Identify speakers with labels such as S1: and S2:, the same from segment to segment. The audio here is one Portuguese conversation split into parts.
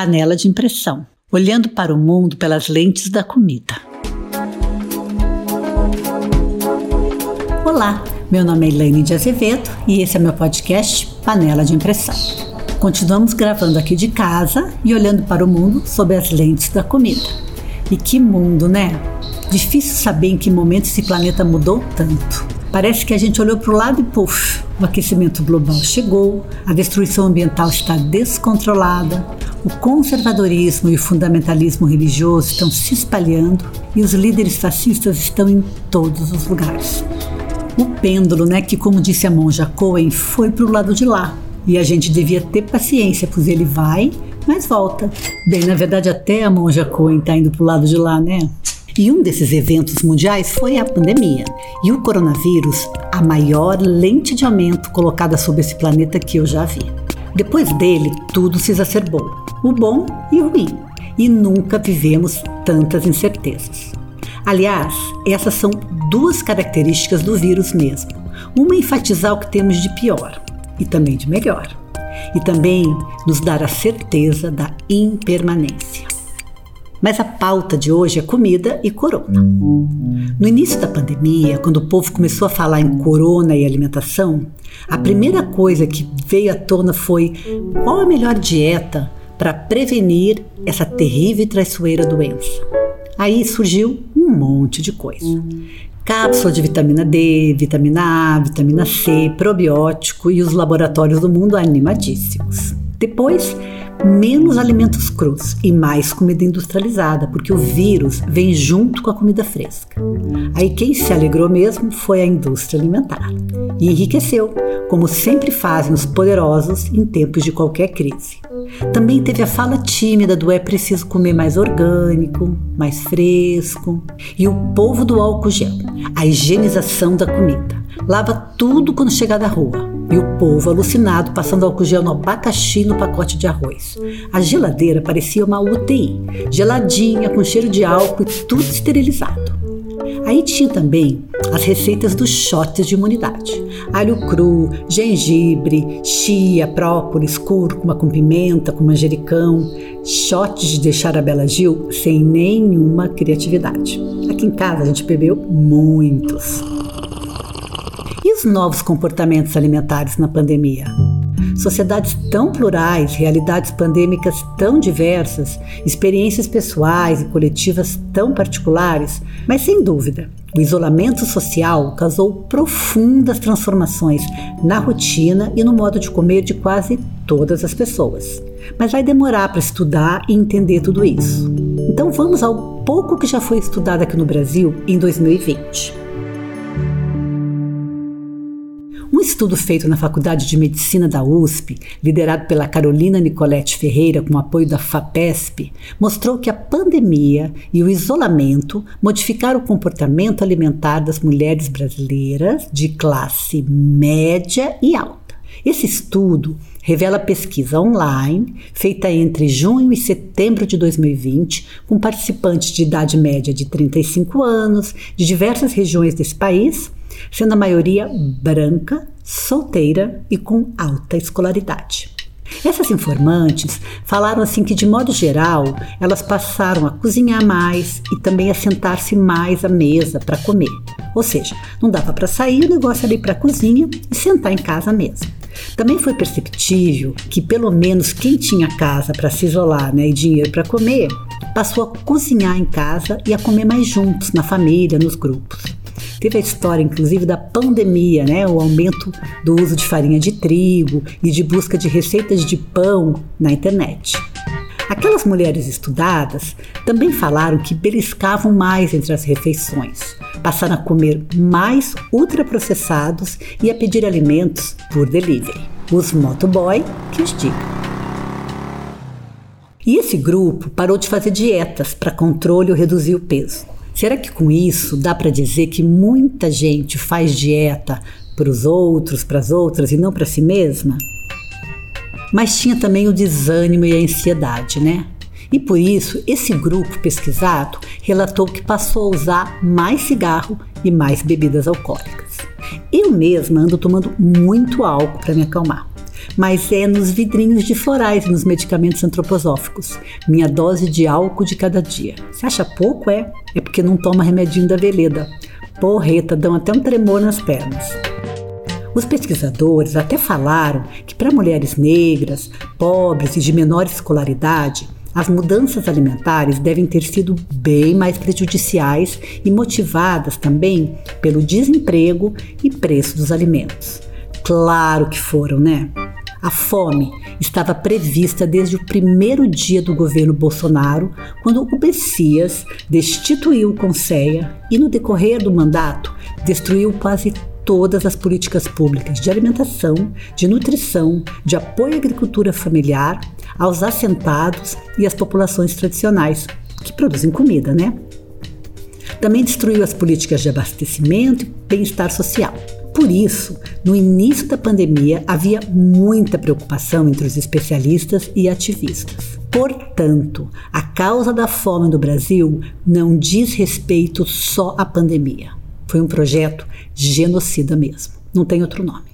S1: Panela de impressão, olhando para o mundo pelas lentes da comida. Olá, meu nome é Elaine de Azevedo e esse é meu podcast Panela de Impressão. Continuamos gravando aqui de casa e olhando para o mundo sob as lentes da comida. E que mundo, né? Difícil saber em que momento esse planeta mudou tanto. Parece que a gente olhou para o lado e, puf, o aquecimento global chegou, a destruição ambiental está descontrolada, o conservadorismo e o fundamentalismo religioso estão se espalhando e os líderes fascistas estão em todos os lugares. O pêndulo, né, que como disse a monja Cohen, foi para o lado de lá. E a gente devia ter paciência, pois ele vai, mas volta. Bem, na verdade, até a monja Cohen está indo para o lado de lá, né? E um desses eventos mundiais foi a pandemia. E o coronavírus, a maior lente de aumento colocada sobre esse planeta que eu já vi. Depois dele, tudo se exacerbou: o bom e o ruim. E nunca vivemos tantas incertezas. Aliás, essas são duas características do vírus mesmo. Uma enfatizar o que temos de pior e também de melhor. E também nos dar a certeza da impermanência. Mas a pauta de hoje é comida e corona. No início da pandemia, quando o povo começou a falar em corona e alimentação, a primeira coisa que veio à tona foi qual a melhor dieta para prevenir essa terrível e traiçoeira doença. Aí surgiu um monte de coisa. Cápsula de vitamina D, vitamina A, vitamina C, probiótico e os laboratórios do mundo animadíssimos. Depois, menos alimentos crus e mais comida industrializada, porque o vírus vem junto com a comida fresca. Aí quem se alegrou mesmo foi a indústria alimentar e enriqueceu, como sempre fazem os poderosos em tempos de qualquer crise. Também teve a fala tímida do é preciso comer mais orgânico, mais fresco, e o povo do álcool gel, a higienização da comida. Lava tudo quando chegar da rua e o povo alucinado passando álcool gel no abacaxi no pacote de arroz. A geladeira parecia uma UTI, geladinha, com cheiro de álcool e tudo esterilizado. Aí tinha também as receitas dos shots de imunidade: alho cru, gengibre, chia, própolis, cúrcuma com pimenta, com manjericão. Shots de deixar a Bela Gil sem nenhuma criatividade. Aqui em casa a gente bebeu muitos os novos comportamentos alimentares na pandemia? Sociedades tão plurais, realidades pandêmicas tão diversas, experiências pessoais e coletivas tão particulares, mas sem dúvida, o isolamento social causou profundas transformações na rotina e no modo de comer de quase todas as pessoas. Mas vai demorar para estudar e entender tudo isso. Então vamos ao pouco que já foi estudado aqui no Brasil em 2020. Um estudo feito na Faculdade de Medicina da USP, liderado pela Carolina Nicolete Ferreira com apoio da FAPESP, mostrou que a pandemia e o isolamento modificaram o comportamento alimentar das mulheres brasileiras de classe média e alta. Esse estudo revela pesquisa online feita entre junho e setembro de 2020 com participantes de idade média de 35 anos de diversas regiões desse país sendo a maioria branca, solteira e com alta escolaridade. Essas informantes falaram assim que, de modo geral, elas passaram a cozinhar mais e também a sentar-se mais à mesa para comer. Ou seja, não dava para sair, o negócio era ir para a cozinha e sentar em casa mesmo. Também foi perceptível que, pelo menos, quem tinha casa para se isolar né, e dinheiro para comer, passou a cozinhar em casa e a comer mais juntos, na família, nos grupos. Teve a história, inclusive, da pandemia, né? o aumento do uso de farinha de trigo e de busca de receitas de pão na internet. Aquelas mulheres estudadas também falaram que beliscavam mais entre as refeições, passaram a comer mais ultraprocessados e a pedir alimentos por delivery. Os motoboy que os digam. E esse grupo parou de fazer dietas para controle ou reduzir o peso. Será que com isso dá para dizer que muita gente faz dieta para os outros, para as outras e não para si mesma? Mas tinha também o desânimo e a ansiedade, né? E por isso, esse grupo pesquisado relatou que passou a usar mais cigarro e mais bebidas alcoólicas. Eu mesma ando tomando muito álcool para me acalmar. mas é nos vidrinhos de florais e nos medicamentos antroposóficos. Minha dose de álcool de cada dia. Você acha pouco? É. É porque não toma remedinho da veleda. Porreta, dão até um tremor nas pernas. Os pesquisadores até falaram que para mulheres negras, pobres e de menor escolaridade, as mudanças alimentares devem ter sido bem mais prejudiciais e motivadas também pelo desemprego e preço dos alimentos. Claro que foram, né? A fome estava prevista desde o primeiro dia do governo Bolsonaro, quando o Messias destituiu o Conceia e, no decorrer do mandato, destruiu quase todas as políticas públicas de alimentação, de nutrição, de apoio à agricultura familiar, aos assentados e às populações tradicionais, que produzem comida, né? Também destruiu as políticas de abastecimento e bem-estar social. Por isso, no início da pandemia, havia muita preocupação entre os especialistas e ativistas. Portanto, a causa da fome no Brasil não diz respeito só à pandemia. Foi um projeto genocida mesmo. Não tem outro nome.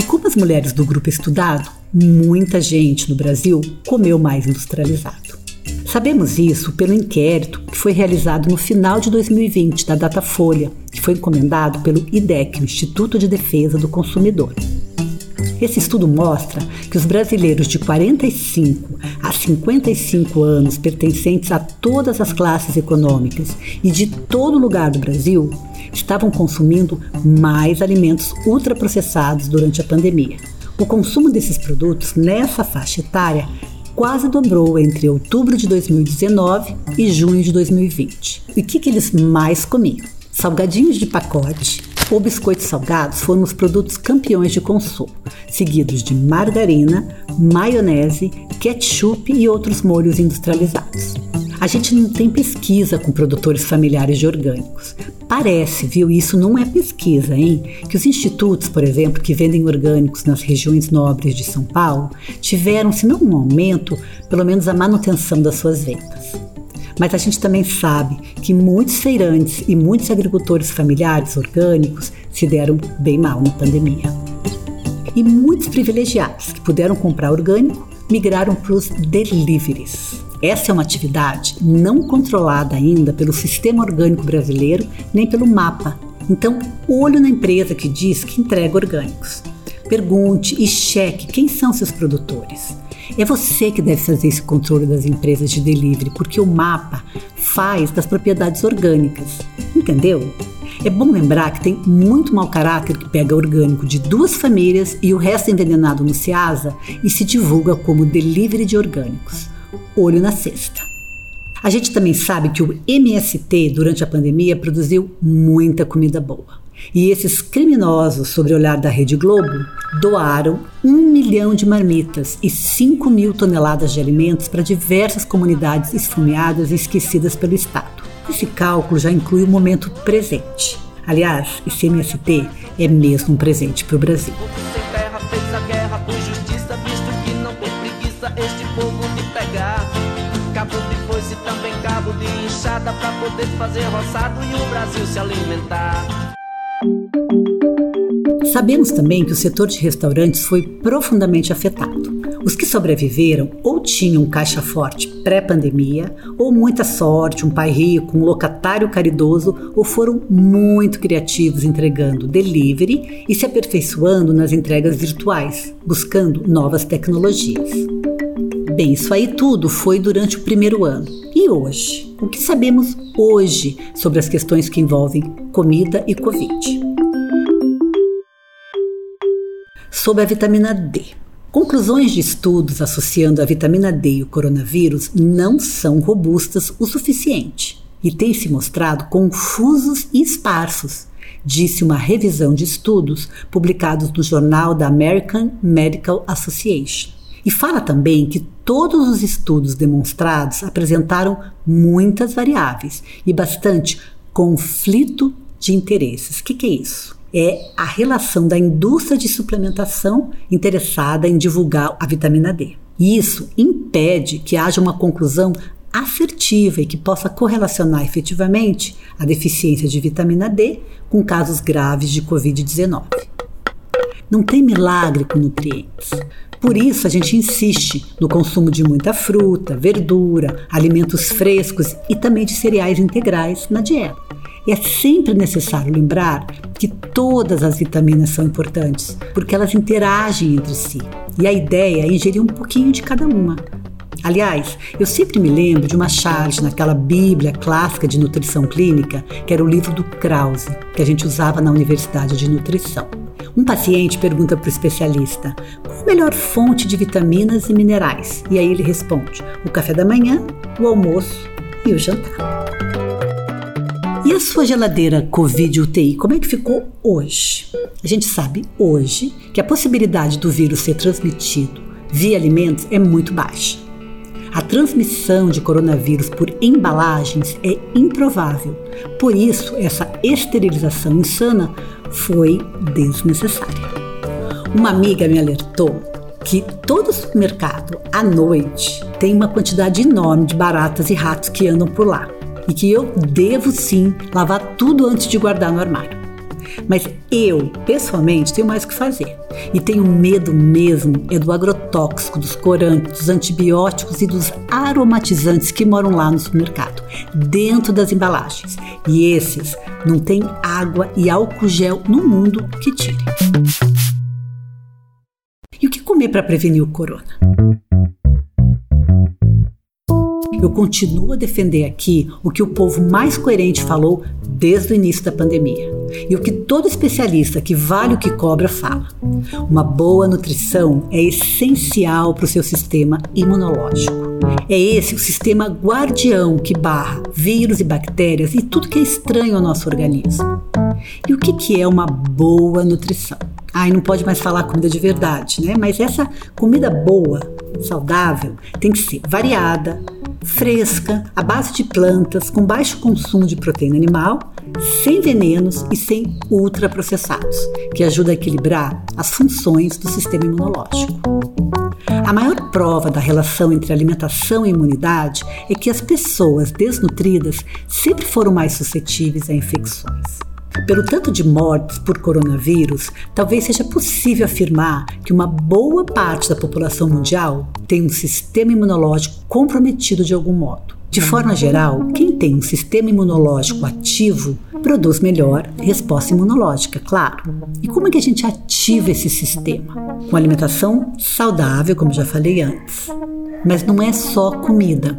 S1: E como as mulheres do grupo estudado, muita gente no Brasil comeu mais industrializado. Sabemos isso pelo inquérito que foi realizado no final de 2020 da Datafolha, que foi encomendado pelo IDEC, Instituto de Defesa do Consumidor. Esse estudo mostra que os brasileiros de 45 a 55 anos, pertencentes a todas as classes econômicas e de todo lugar do Brasil, estavam consumindo mais alimentos ultraprocessados durante a pandemia. O consumo desses produtos nessa faixa etária quase dobrou entre outubro de 2019 e junho de 2020. E o que, que eles mais comiam? Salgadinhos de pacote ou biscoitos salgados foram os produtos campeões de consumo, seguidos de margarina, maionese, ketchup e outros molhos industrializados. A gente não tem pesquisa com produtores familiares de orgânicos, Parece, viu? Isso não é pesquisa, hein? Que os institutos, por exemplo, que vendem orgânicos nas regiões nobres de São Paulo, tiveram, se não um aumento, pelo menos a manutenção das suas vendas. Mas a gente também sabe que muitos feirantes e muitos agricultores familiares orgânicos se deram bem mal na pandemia. E muitos privilegiados que puderam comprar orgânico migraram para os deliveries. Essa é uma atividade não controlada ainda pelo Sistema Orgânico Brasileiro nem pelo MAPA. Então, olho na empresa que diz que entrega orgânicos. Pergunte e cheque quem são seus produtores. É você que deve fazer esse controle das empresas de delivery, porque o MAPA faz das propriedades orgânicas. Entendeu? É bom lembrar que tem muito mau caráter que pega orgânico de duas famílias e o resto envenenado no Ceasa e se divulga como delivery de orgânicos olho na cesta. A gente também sabe que o MST, durante a pandemia, produziu muita comida boa. E esses criminosos, sobre o olhar da Rede Globo, doaram um milhão de marmitas e 5 mil toneladas de alimentos para diversas comunidades esfomeadas e esquecidas pelo Estado. Esse cálculo já inclui o momento presente. Aliás, esse MST é mesmo um presente para o Brasil. Enxada para poder fazer roçado e o Brasil se alimentar. Sabemos também que o setor de restaurantes foi profundamente afetado. Os que sobreviveram ou tinham caixa forte pré-pandemia, ou muita sorte, um pai rico, um locatário caridoso, ou foram muito criativos entregando delivery e se aperfeiçoando nas entregas virtuais, buscando novas tecnologias. Bem, isso aí tudo foi durante o primeiro ano. E hoje? O que sabemos hoje sobre as questões que envolvem comida e Covid? Sobre a vitamina D. Conclusões de estudos associando a vitamina D e o coronavírus não são robustas o suficiente e têm se mostrado confusos e esparsos, disse uma revisão de estudos publicados no jornal da American Medical Association. E fala também que todos os estudos demonstrados apresentaram muitas variáveis e bastante conflito de interesses. O que, que é isso? É a relação da indústria de suplementação interessada em divulgar a vitamina D. Isso impede que haja uma conclusão assertiva e que possa correlacionar efetivamente a deficiência de vitamina D com casos graves de Covid-19. Não tem milagre com nutrientes. Por isso, a gente insiste no consumo de muita fruta, verdura, alimentos frescos e também de cereais integrais na dieta. E é sempre necessário lembrar que todas as vitaminas são importantes, porque elas interagem entre si. E a ideia é ingerir um pouquinho de cada uma. Aliás, eu sempre me lembro de uma charge naquela Bíblia clássica de nutrição clínica, que era o livro do Krause, que a gente usava na Universidade de Nutrição. Um paciente pergunta para o especialista qual a melhor fonte de vitaminas e minerais. E aí ele responde: o café da manhã, o almoço e o jantar. E a sua geladeira Covid UTI, como é que ficou hoje? A gente sabe hoje que a possibilidade do vírus ser transmitido via alimentos é muito baixa. A transmissão de coronavírus por embalagens é improvável. Por isso, essa esterilização insana foi desnecessária. Uma amiga me alertou que todo supermercado à noite tem uma quantidade enorme de baratas e ratos que andam por lá e que eu devo sim lavar tudo antes de guardar no armário. Mas eu, pessoalmente, tenho mais o que fazer. E tenho medo mesmo é do agrotóxico, dos corantes, dos antibióticos e dos aromatizantes que moram lá no supermercado, dentro das embalagens. E esses não tem água e álcool gel no mundo que tire. E o que comer para prevenir o corona? Eu continuo a defender aqui o que o povo mais coerente falou desde o início da pandemia. E o que todo especialista que vale o que cobra fala. Uma boa nutrição é essencial para o seu sistema imunológico. É esse o sistema guardião que barra vírus e bactérias e tudo que é estranho ao nosso organismo. E o que, que é uma boa nutrição? Ai, não pode mais falar comida de verdade, né? Mas essa comida boa, saudável, tem que ser variada, fresca, à base de plantas, com baixo consumo de proteína animal, sem venenos e sem ultraprocessados, que ajuda a equilibrar as funções do sistema imunológico. A maior prova da relação entre alimentação e imunidade é que as pessoas desnutridas sempre foram mais suscetíveis a infecções. Pelo tanto de mortes por coronavírus, talvez seja possível afirmar que uma boa parte da população mundial tem um sistema imunológico comprometido de algum modo. De forma geral, quem tem um sistema imunológico ativo produz melhor resposta imunológica, claro. E como é que a gente ativa esse sistema? Com alimentação saudável, como já falei antes. Mas não é só comida.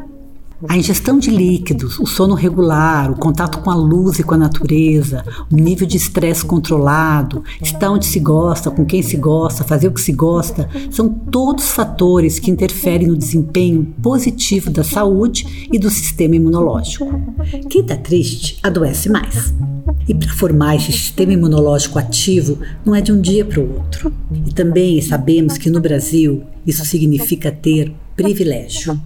S1: A ingestão de líquidos, o sono regular, o contato com a luz e com a natureza, o nível de estresse controlado, estar onde se gosta, com quem se gosta, fazer o que se gosta, são todos fatores que interferem no desempenho positivo da saúde e do sistema imunológico. Quem está triste adoece mais. E para formar esse sistema imunológico ativo não é de um dia para o outro. E também sabemos que no Brasil isso significa ter privilégio.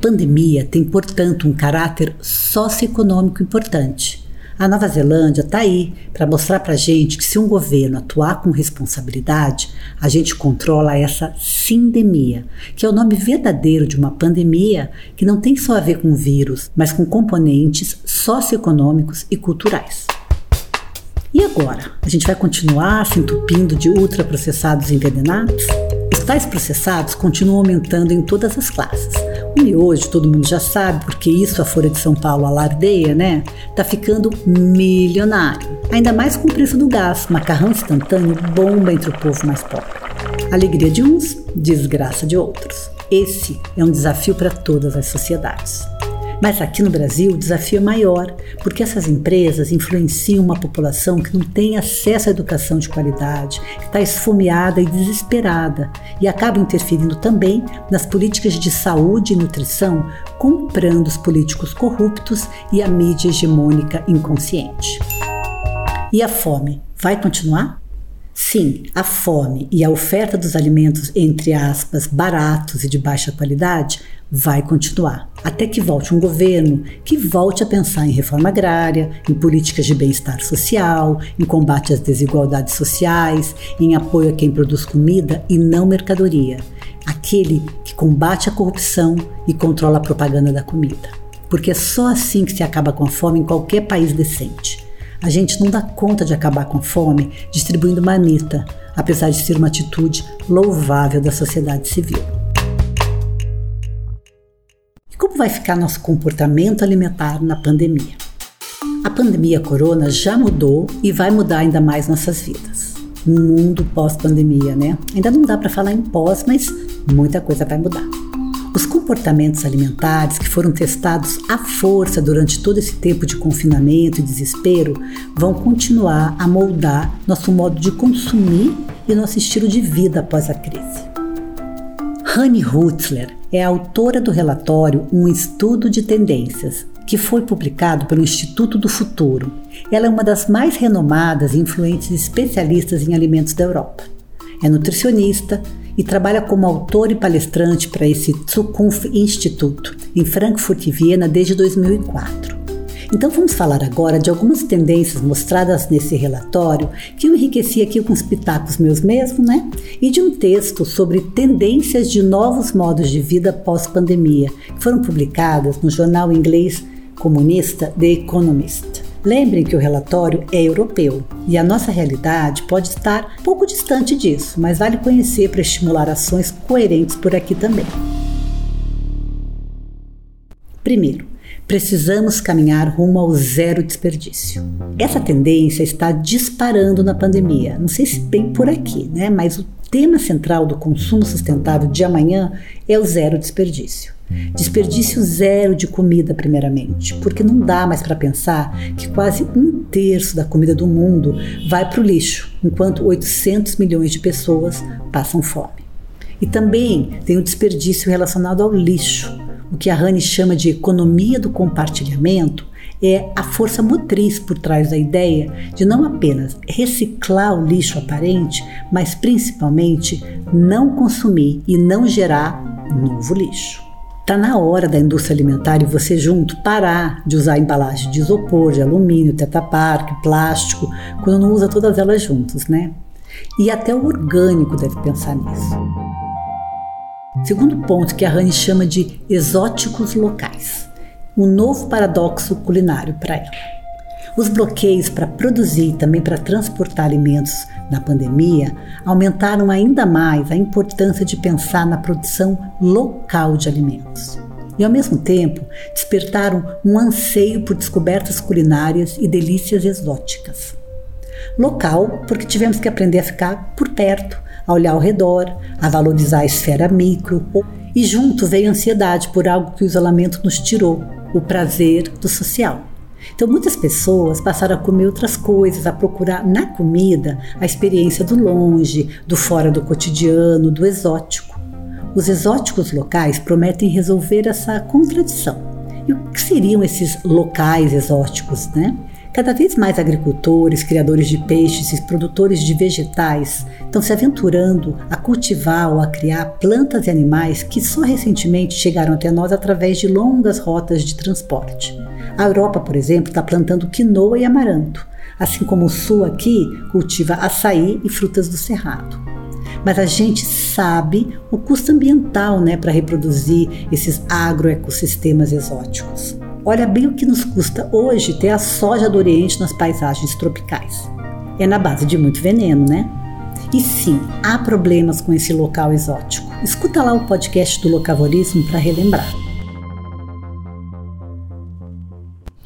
S1: Pandemia tem, portanto, um caráter socioeconômico importante. A Nova Zelândia está aí para mostrar para a gente que se um governo atuar com responsabilidade, a gente controla essa sindemia, que é o nome verdadeiro de uma pandemia que não tem só a ver com vírus, mas com componentes socioeconômicos e culturais. E agora? A gente vai continuar se entupindo de ultraprocessados envenenados? Os tais processados continuam aumentando em todas as classes. O miojo, todo mundo já sabe, porque isso a Folha de São Paulo alardeia, né? Tá ficando milionário. Ainda mais com o preço do gás. Macarrão instantâneo bomba entre o povo mais pobre. Alegria de uns, desgraça de outros. Esse é um desafio para todas as sociedades. Mas aqui no Brasil o desafio é maior, porque essas empresas influenciam uma população que não tem acesso à educação de qualidade, que está esfomeada e desesperada, e acabam interferindo também nas políticas de saúde e nutrição, comprando os políticos corruptos e a mídia hegemônica inconsciente. E a fome vai continuar? Sim, a fome e a oferta dos alimentos, entre aspas, baratos e de baixa qualidade, vai continuar, até que volte um governo que volte a pensar em reforma agrária, em políticas de bem-estar social, em combate às desigualdades sociais, em apoio a quem produz comida e não mercadoria, aquele que combate a corrupção e controla a propaganda da comida. Porque é só assim que se acaba com a fome em qualquer país decente. A gente não dá conta de acabar com a fome distribuindo manita, apesar de ser uma atitude louvável da sociedade civil. Como vai ficar nosso comportamento alimentar na pandemia? A pandemia corona já mudou e vai mudar ainda mais nossas vidas. Um mundo pós-pandemia, né? Ainda não dá para falar em pós, mas muita coisa vai mudar. Os comportamentos alimentares que foram testados à força durante todo esse tempo de confinamento e desespero vão continuar a moldar nosso modo de consumir e nosso estilo de vida após a crise. Hanni Hutzler é autora do relatório Um Estudo de Tendências, que foi publicado pelo Instituto do Futuro. Ela é uma das mais renomadas e influentes especialistas em alimentos da Europa. É nutricionista e trabalha como autor e palestrante para esse Zukunft Instituto, em Frankfurt e Viena desde 2004. Então vamos falar agora de algumas tendências mostradas nesse relatório que eu enriqueci aqui com os pitacos meus mesmo, né? E de um texto sobre tendências de novos modos de vida pós-pandemia, que foram publicadas no jornal inglês comunista The Economist. Lembrem que o relatório é europeu e a nossa realidade pode estar pouco distante disso, mas vale conhecer para estimular ações coerentes por aqui também. Primeiro, Precisamos caminhar rumo ao zero desperdício. Essa tendência está disparando na pandemia. Não sei se bem por aqui, né? Mas o tema central do consumo sustentável de amanhã é o zero desperdício. Desperdício zero de comida, primeiramente, porque não dá mais para pensar que quase um terço da comida do mundo vai para o lixo, enquanto 800 milhões de pessoas passam fome. E também tem o desperdício relacionado ao lixo o que a Rani chama de economia do compartilhamento é a força motriz por trás da ideia de não apenas reciclar o lixo aparente, mas principalmente não consumir e não gerar novo lixo. Está na hora da indústria alimentar e você junto parar de usar embalagem de isopor, de alumínio, tetraparque, plástico, quando não usa todas elas juntas, né? E até o orgânico deve pensar nisso. Segundo ponto que a Rani chama de exóticos locais, um novo paradoxo culinário para ela. Os bloqueios para produzir e também para transportar alimentos na pandemia aumentaram ainda mais a importância de pensar na produção local de alimentos. E ao mesmo tempo, despertaram um anseio por descobertas culinárias e delícias exóticas. Local, porque tivemos que aprender a ficar por perto, a olhar ao redor, a valorizar a esfera micro. E junto veio a ansiedade por algo que o isolamento nos tirou, o prazer do social. Então, muitas pessoas passaram a comer outras coisas, a procurar na comida a experiência do longe, do fora do cotidiano, do exótico. Os exóticos locais prometem resolver essa contradição. E o que seriam esses locais exóticos, né? Cada vez mais agricultores, criadores de peixes e produtores de vegetais estão se aventurando a cultivar ou a criar plantas e animais que só recentemente chegaram até nós através de longas rotas de transporte. A Europa, por exemplo, está plantando quinoa e amaranto, assim como o Sul aqui cultiva açaí e frutas do cerrado. Mas a gente sabe o custo ambiental né, para reproduzir esses agroecossistemas exóticos. Olha bem o que nos custa hoje ter a soja do Oriente nas paisagens tropicais. É na base de muito veneno, né? E sim, há problemas com esse local exótico. Escuta lá o podcast do Locavorismo para relembrar.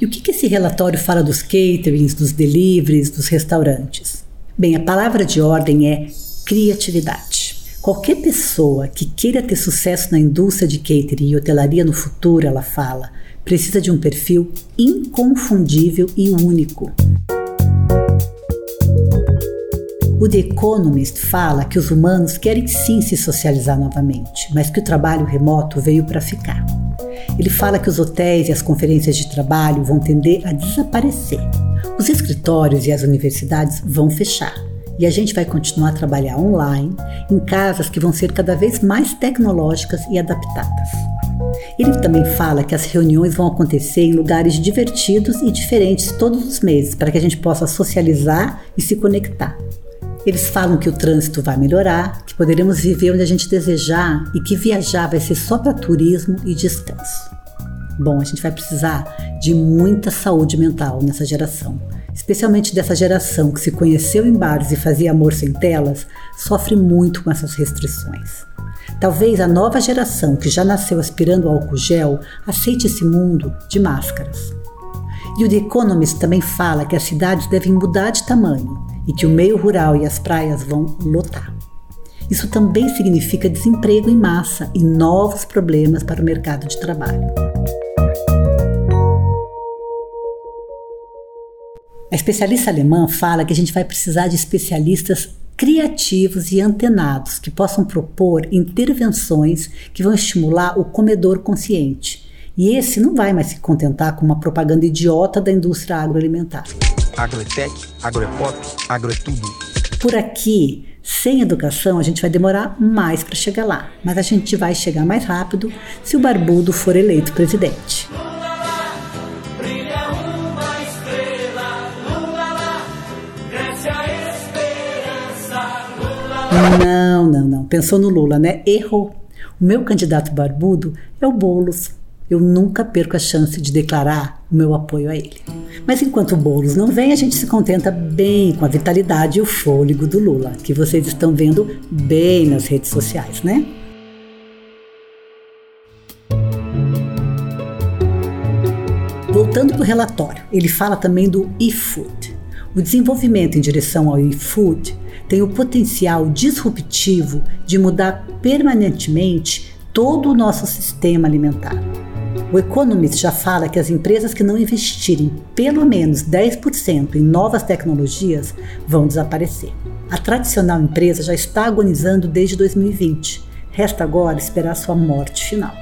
S1: E o que, que esse relatório fala dos caterings, dos deliveries, dos restaurantes? Bem, a palavra de ordem é criatividade. Qualquer pessoa que queira ter sucesso na indústria de catering e hotelaria no futuro, ela fala, precisa de um perfil inconfundível e único. O The Economist fala que os humanos querem sim se socializar novamente, mas que o trabalho remoto veio para ficar. Ele fala que os hotéis e as conferências de trabalho vão tender a desaparecer. Os escritórios e as universidades vão fechar. E a gente vai continuar a trabalhar online, em casas que vão ser cada vez mais tecnológicas e adaptadas. Ele também fala que as reuniões vão acontecer em lugares divertidos e diferentes todos os meses, para que a gente possa socializar e se conectar. Eles falam que o trânsito vai melhorar, que poderemos viver onde a gente desejar e que viajar vai ser só para turismo e descanso. Bom, a gente vai precisar de muita saúde mental nessa geração, especialmente dessa geração que se conheceu em bares e fazia amor sem telas, sofre muito com essas restrições. Talvez a nova geração que já nasceu aspirando álcool gel aceite esse mundo de máscaras. E o The Economist também fala que as cidades devem mudar de tamanho e que o meio rural e as praias vão lotar. Isso também significa desemprego em massa e novos problemas para o mercado de trabalho. A especialista alemã fala que a gente vai precisar de especialistas criativos e antenados que possam propor intervenções que vão estimular o comedor consciente. E esse não vai mais se contentar com uma propaganda idiota da indústria agroalimentar.
S2: Agro é tech, agro é pop, agro é tudo.
S1: Por aqui, sem educação, a gente vai demorar mais para chegar lá, mas a gente vai chegar mais rápido se o barbudo for eleito presidente. Não, não, não. Pensou no Lula, né? Errou. O meu candidato barbudo é o Boulos. Eu nunca perco a chance de declarar o meu apoio a ele. Mas enquanto o Boulos não vem, a gente se contenta bem com a vitalidade e o fôlego do Lula, que vocês estão vendo bem nas redes sociais, né? Voltando para o relatório, ele fala também do e-food. O desenvolvimento em direção ao e-food tem o potencial disruptivo de mudar permanentemente todo o nosso sistema alimentar. O Economist já fala que as empresas que não investirem pelo menos 10% em novas tecnologias vão desaparecer. A tradicional empresa já está agonizando desde 2020. Resta agora esperar sua morte final.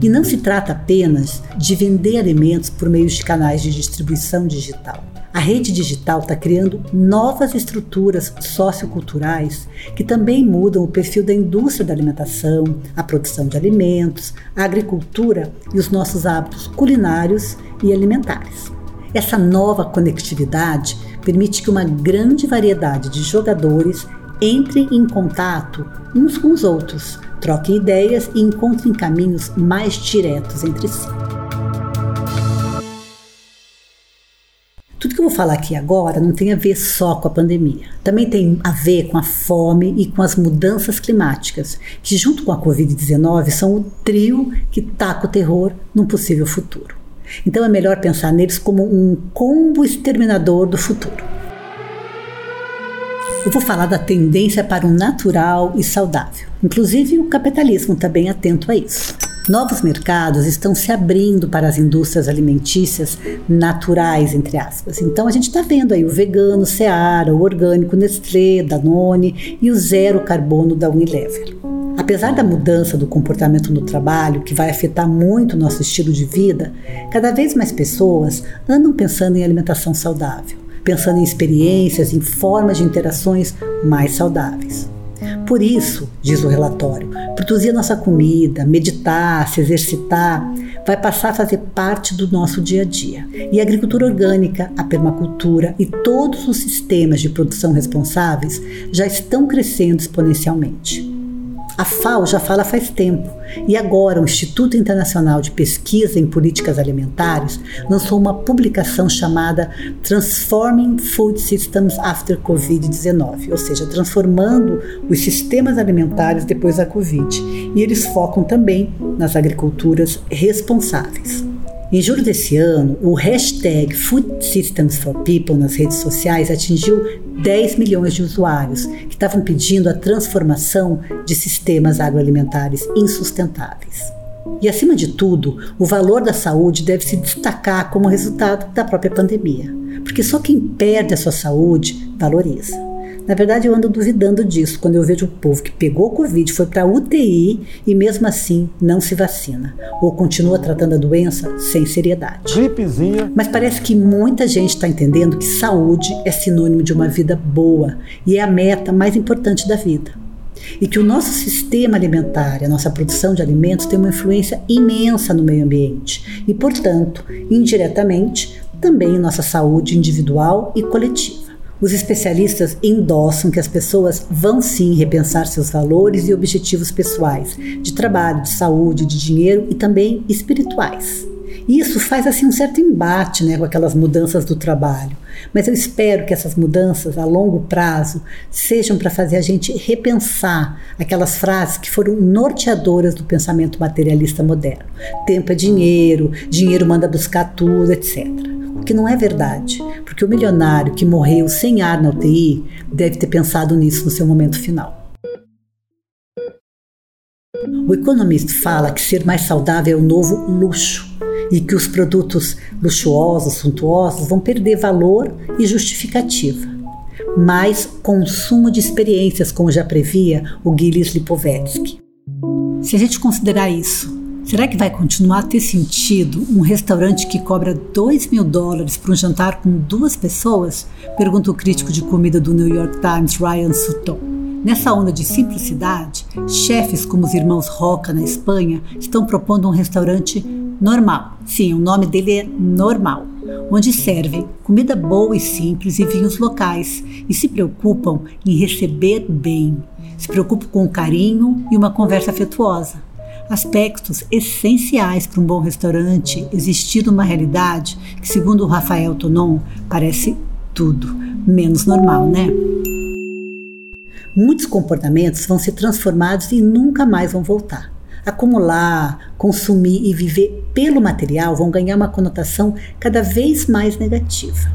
S1: E não se trata apenas de vender alimentos por meio de canais de distribuição digital. A rede digital está criando novas estruturas socioculturais que também mudam o perfil da indústria da alimentação, a produção de alimentos, a agricultura e os nossos hábitos culinários e alimentares. Essa nova conectividade permite que uma grande variedade de jogadores entre em contato uns com os outros, troquem ideias e encontrem caminhos mais diretos entre si. Que eu vou falar aqui agora não tem a ver só com a pandemia. Também tem a ver com a fome e com as mudanças climáticas, que junto com a Covid-19 são o trio que taca o terror num possível futuro. Então é melhor pensar neles como um combo exterminador do futuro. Eu vou falar da tendência para o natural e saudável. Inclusive o capitalismo está bem atento a isso. Novos mercados estão se abrindo para as indústrias alimentícias naturais, entre aspas. Então a gente está vendo aí o vegano, Seara, o orgânico Nestlé, Danone e o zero carbono da Unilever. Apesar da mudança do comportamento no trabalho, que vai afetar muito o nosso estilo de vida, cada vez mais pessoas andam pensando em alimentação saudável, pensando em experiências, em formas de interações mais saudáveis. Por isso, diz o relatório, produzir nossa comida, meditar, se exercitar, vai passar a fazer parte do nosso dia a dia. E a agricultura orgânica, a permacultura e todos os sistemas de produção responsáveis já estão crescendo exponencialmente. A FAO já fala faz tempo e agora o Instituto Internacional de Pesquisa em Políticas Alimentares lançou uma publicação chamada Transforming Food Systems After Covid-19, ou seja, transformando os sistemas alimentares depois da Covid. E eles focam também nas agriculturas responsáveis. Em julho desse ano, o hashtag Food Systems for People nas redes sociais atingiu 10 milhões de usuários que estavam pedindo a transformação de sistemas agroalimentares insustentáveis. E, acima de tudo, o valor da saúde deve se destacar como resultado da própria pandemia, porque só quem perde a sua saúde valoriza. Na verdade, eu ando duvidando disso quando eu vejo o povo que pegou Covid, foi para UTI e mesmo assim não se vacina ou continua tratando a doença sem seriedade.
S2: Gripezinha.
S1: Mas parece que muita gente está entendendo que saúde é sinônimo de uma vida boa e é a meta mais importante da vida. e que o nosso sistema alimentar, a nossa produção de alimentos tem uma influência imensa no meio ambiente e, portanto, indiretamente, também em nossa saúde individual e coletiva. Os especialistas endossam que as pessoas vão sim repensar seus valores e objetivos pessoais, de trabalho, de saúde, de dinheiro e também espirituais. Isso faz assim um certo embate né, com aquelas mudanças do trabalho. Mas eu espero que essas mudanças a longo prazo sejam para fazer a gente repensar aquelas frases que foram norteadoras do pensamento materialista moderno. Tempo é dinheiro, dinheiro manda buscar tudo, etc. O que não é verdade, porque o milionário que morreu sem ar na UTI deve ter pensado nisso no seu momento final. O economista fala que ser mais saudável é o novo luxo e que os produtos luxuosos, suntuosos vão perder valor e justificativa. Mais consumo de experiências, como já previa o Gilles Lipovetsky. Se a gente considerar isso, será que vai continuar a ter sentido um restaurante que cobra 2 mil dólares para um jantar com duas pessoas? Pergunta o crítico de comida do New York Times, Ryan Sutton. Nessa onda de simplicidade, chefes como os irmãos Roca na Espanha estão propondo um restaurante normal. Sim, o nome dele é Normal, onde servem comida boa e simples e vinhos locais e se preocupam em receber bem, se preocupam com carinho e uma conversa afetuosa. Aspectos essenciais para um bom restaurante existir numa realidade que, segundo Rafael Tonon, parece tudo menos normal, né? Muitos comportamentos vão ser transformados e nunca mais vão voltar. Acumular, consumir e viver pelo material vão ganhar uma conotação cada vez mais negativa.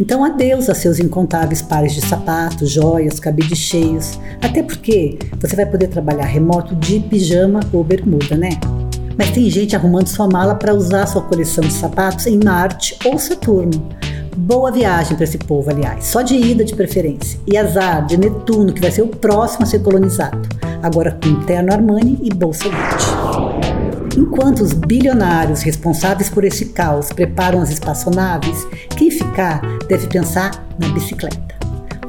S1: Então, adeus a seus incontáveis pares de sapatos, joias, cabides cheios. Até porque você vai poder trabalhar remoto de pijama ou bermuda, né? Mas tem gente arrumando sua mala para usar sua coleção de sapatos em Marte ou Saturno. Boa viagem para esse povo, aliás, só de ida de preferência. E azar de Netuno, que vai ser o próximo a ser colonizado, agora com terno Armani e bolsa Gucci. Enquanto os bilionários responsáveis por esse caos preparam as espaçonaves, quem ficar deve pensar na bicicleta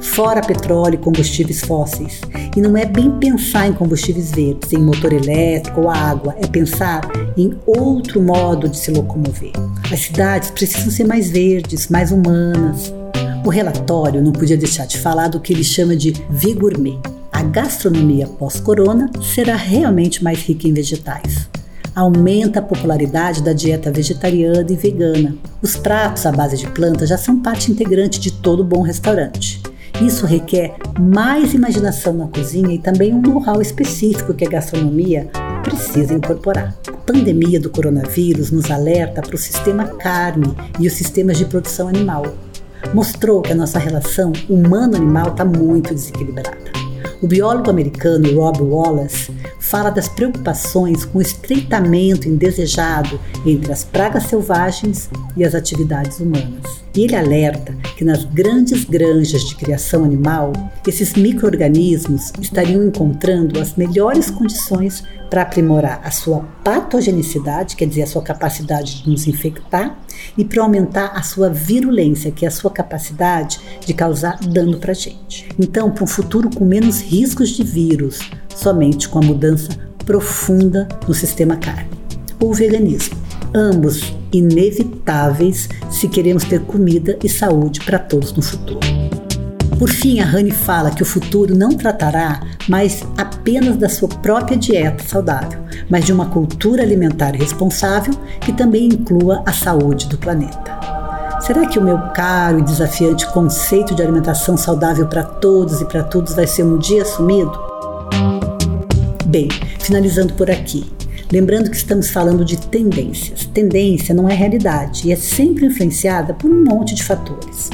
S1: fora petróleo e combustíveis fósseis. E não é bem pensar em combustíveis verdes, em motor elétrico ou água, é pensar em outro modo de se locomover. As cidades precisam ser mais verdes, mais humanas. O relatório não podia deixar de falar do que ele chama de Vigourmet. A gastronomia pós-corona será realmente mais rica em vegetais aumenta a popularidade da dieta vegetariana e vegana. Os pratos à base de plantas já são parte integrante de todo bom restaurante. Isso requer mais imaginação na cozinha e também um know-how específico que a gastronomia precisa incorporar. A pandemia do coronavírus nos alerta para o sistema carne e os sistemas de produção animal. Mostrou que a nossa relação humano-animal está muito desequilibrada. O biólogo americano Rob Wallace fala das preocupações com o estreitamento indesejado entre as pragas selvagens e as atividades humanas. E ele alerta que nas grandes granjas de criação animal, esses micro-organismos estariam encontrando as melhores condições para aprimorar a sua patogenicidade, quer dizer, a sua capacidade de nos infectar, e para aumentar a sua virulência, que é a sua capacidade de causar dano para a gente. Então, para um futuro com menos riscos de vírus, somente com a mudança profunda no sistema carne. Ou veganismo, ambos inevitáveis se queremos ter comida e saúde para todos no futuro. Por fim, a Rani fala que o futuro não tratará mais apenas da sua própria dieta saudável, mas de uma cultura alimentar responsável que também inclua a saúde do planeta. Será que o meu caro e desafiante conceito de alimentação saudável para todos e para todos vai ser um dia assumido? Bem, finalizando por aqui. Lembrando que estamos falando de tendências. Tendência não é realidade e é sempre influenciada por um monte de fatores.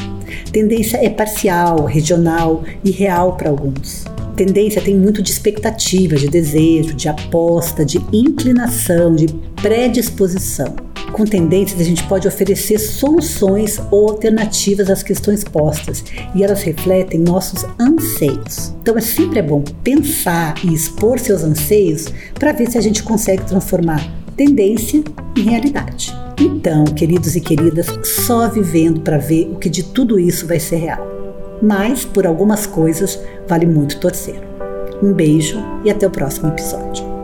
S1: Tendência é parcial, regional e real para alguns. Tendência tem muito de expectativa, de desejo, de aposta, de inclinação, de predisposição. Com tendências, a gente pode oferecer soluções ou alternativas às questões postas e elas refletem nossos anseios. Então, é sempre é bom pensar e expor seus anseios para ver se a gente consegue transformar tendência em realidade. Então, queridos e queridas, só vivendo para ver o que de tudo isso vai ser real. Mas, por algumas coisas, vale muito torcer. Um beijo e até o próximo episódio.